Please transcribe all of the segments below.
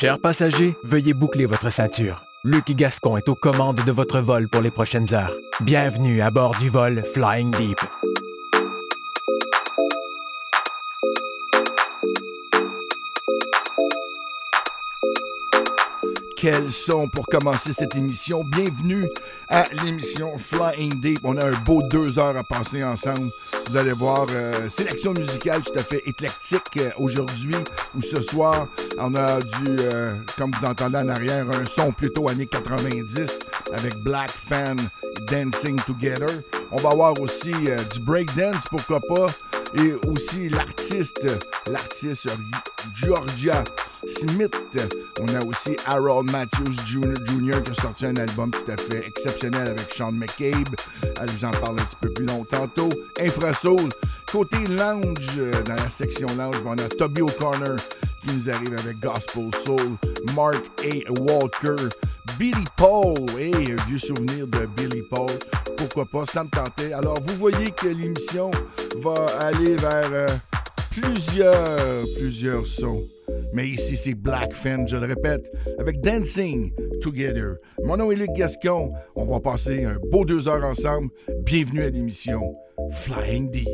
Chers passagers, veuillez boucler votre ceinture. Luc Gascon est aux commandes de votre vol pour les prochaines heures. Bienvenue à bord du vol Flying Deep. Quels son pour commencer cette émission. Bienvenue à l'émission Flying Deep. On a un beau deux heures à passer ensemble. Vous allez voir, euh, sélection musicale tout à fait éclectique euh, aujourd'hui ou ce soir. On a du, euh, comme vous entendez en arrière, un son plutôt années 90 avec Black Fan Dancing Together. On va avoir aussi du breakdance, pourquoi pas, et aussi l'artiste, l'artiste Georgia Smith. On a aussi Harold Matthews Jr. qui a sorti un album tout à fait exceptionnel avec Sean McCabe. Je vous en parle un petit peu plus long tantôt. Infrasoul. Côté lounge, euh, dans la section lounge, on a Toby O'Connor qui nous arrive avec Gospel Soul. Mark A. Walker. Billy Paul. Hey, un vieux souvenir de Billy Paul. Pourquoi pas, ça me tentait. Alors, vous voyez que l'émission va aller vers euh, plusieurs, plusieurs sons. Mais ici, c'est Black Fan, je le répète, avec Dancing Together. Mon nom est Luc Gascon. On va passer un beau deux heures ensemble. Bienvenue à l'émission Flying Deep.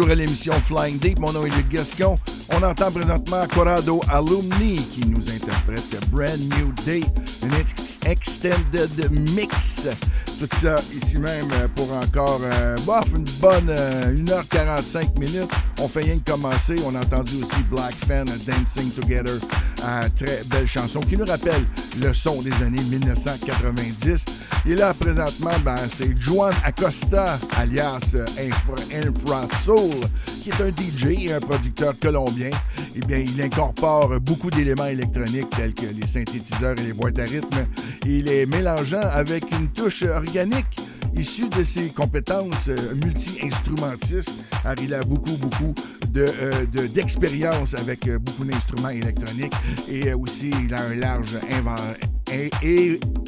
Toujours à l'émission Flying Deep. Mon nom est Luc Gascon. On entend présentement Corrado Alumni qui nous interprète Brand New Day, un extended mix. Tout ça ici même pour encore euh, une bonne 1h45 euh, minutes. On fait rien que commencer. On a entendu aussi Black Fan Dancing Together. Euh, très belle chanson qui nous rappelle le son des années 1990. Et là, présentement, ben, c'est Juan Acosta, alias Infra, Infra, Soul, qui est un DJ et un producteur colombien. Eh bien, il incorpore beaucoup d'éléments électroniques tels que les synthétiseurs et les boîtes à rythme. Il est mélangeant avec une touche organique Issu de ses compétences euh, multi-instrumentistes, il a beaucoup, beaucoup euh, d'expérience de, avec euh, beaucoup d'instruments électroniques. Et aussi il a un large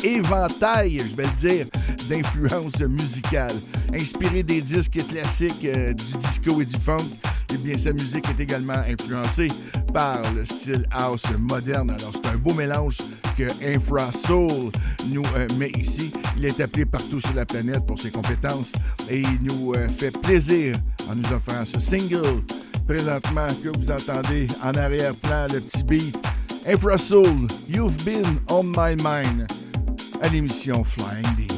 éventail, je vais le dire, d'influences musicales. Inspiré des disques classiques du disco et du funk, eh bien, sa musique est également influencée par le style house moderne. Alors, c'est un beau mélange que Infra Soul nous euh, met ici. Il est appelé partout sur la planète pour ses compétences et il nous euh, fait plaisir en nous offrant ce single présentement que vous entendez en arrière-plan, le petit beat. Infra Soul, You've Been on My Mind à l'émission Flying Deep.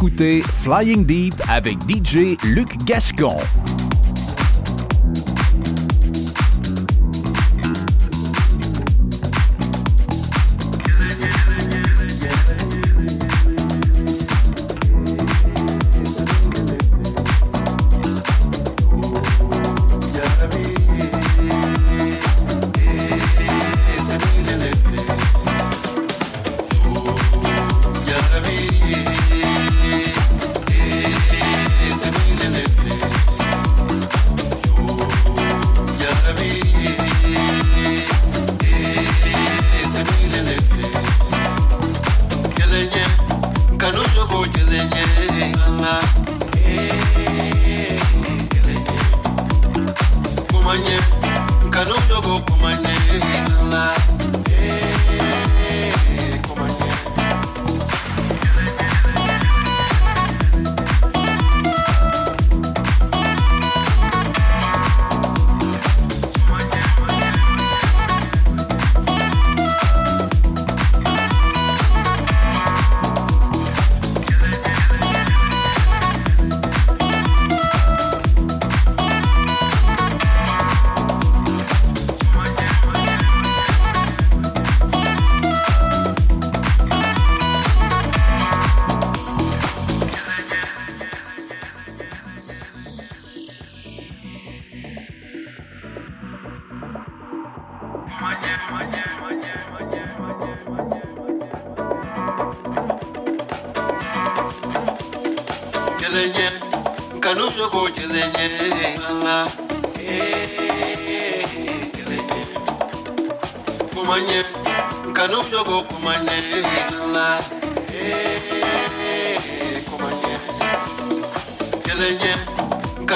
Vous écoutez Flying Deep avec DJ Luc Gascon.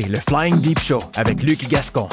le Flying Deep Show avec Luc Gascon.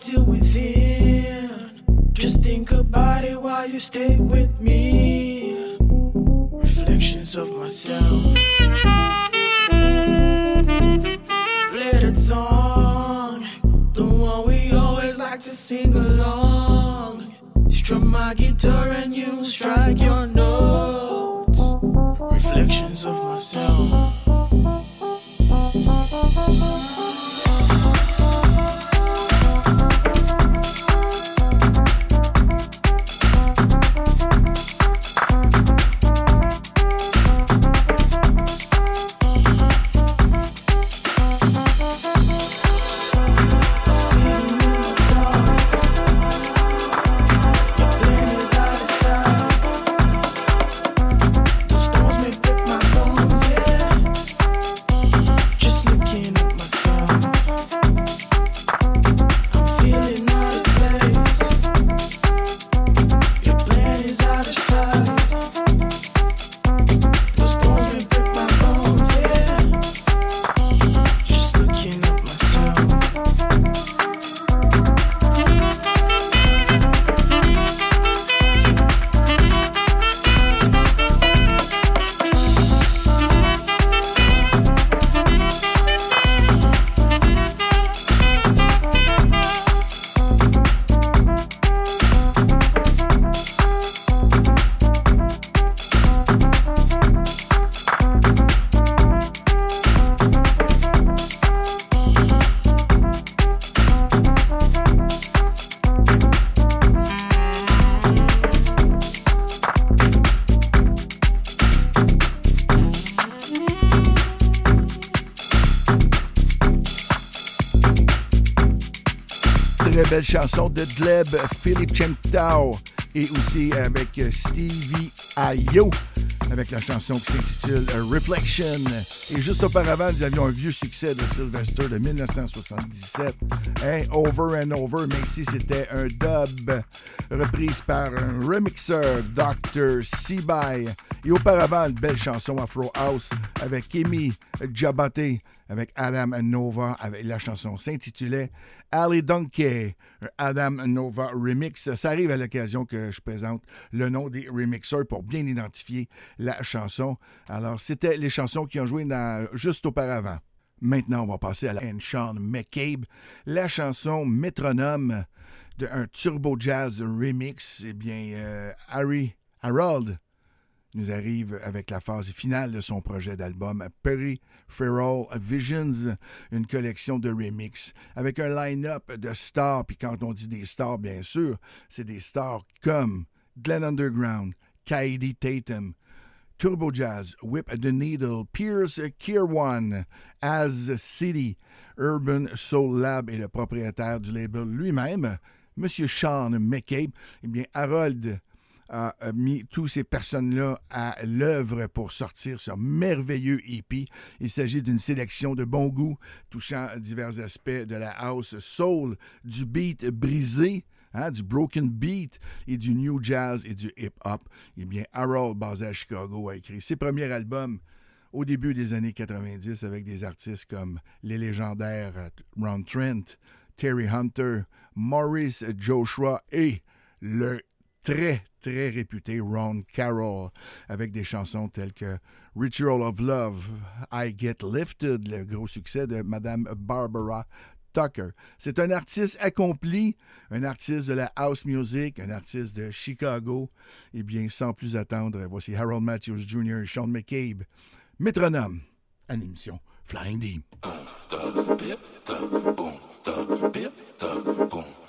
still within. Just think about it while you stay. Belle chanson de Gleb, Philippe Chentao et aussi avec Stevie Ayo avec la chanson qui s'intitule Reflection. Et juste auparavant, nous avions un vieux succès de Sylvester de 1977, hein, Over and Over, mais ici c'était un dub reprise par un remixer, Dr. Seaby. Et auparavant, une belle chanson Afro House avec Amy Jabate, avec Adam Nova, la chanson s'intitulait Ali Donkey, Adam Nova Remix. Ça arrive à l'occasion que je présente le nom des remixers pour bien identifier la chanson. Alors, c'était les chansons qui ont joué juste auparavant. Maintenant, on va passer à la Sean McCabe, la chanson Métronome d'un Turbo Jazz Remix. Eh bien, euh, Harry Harold nous arrive avec la phase finale de son projet d'album Perry Feral Visions, une collection de remix avec un line-up de stars. Puis quand on dit des stars, bien sûr, c'est des stars comme Glenn Underground, Kaidi Tatum, Turbo Jazz, Whip the Needle, Pierce Kirwan, Az City, Urban Soul Lab et le propriétaire du label lui-même, M. Sean McCabe. Eh bien, Harold a mis toutes ces personnes-là à l'œuvre pour sortir ce merveilleux EP. Il s'agit d'une sélection de bon goût touchant divers aspects de la house soul, du beat brisé, hein, du broken beat et du new jazz et du hip-hop. Eh bien, Harold, basé à Chicago, a écrit ses premiers albums au début des années 90 avec des artistes comme les légendaires Ron Trent, Terry Hunter, Maurice Joshua et le très, très réputé Ron Carroll, avec des chansons telles que Ritual of Love, I Get Lifted, le gros succès de Madame Barbara Tucker. C'est un artiste accompli, un artiste de la house music, un artiste de Chicago. Et bien, sans plus attendre, voici Harold Matthews Jr. et Sean McCabe, métronome, à l'émission Flying Deep.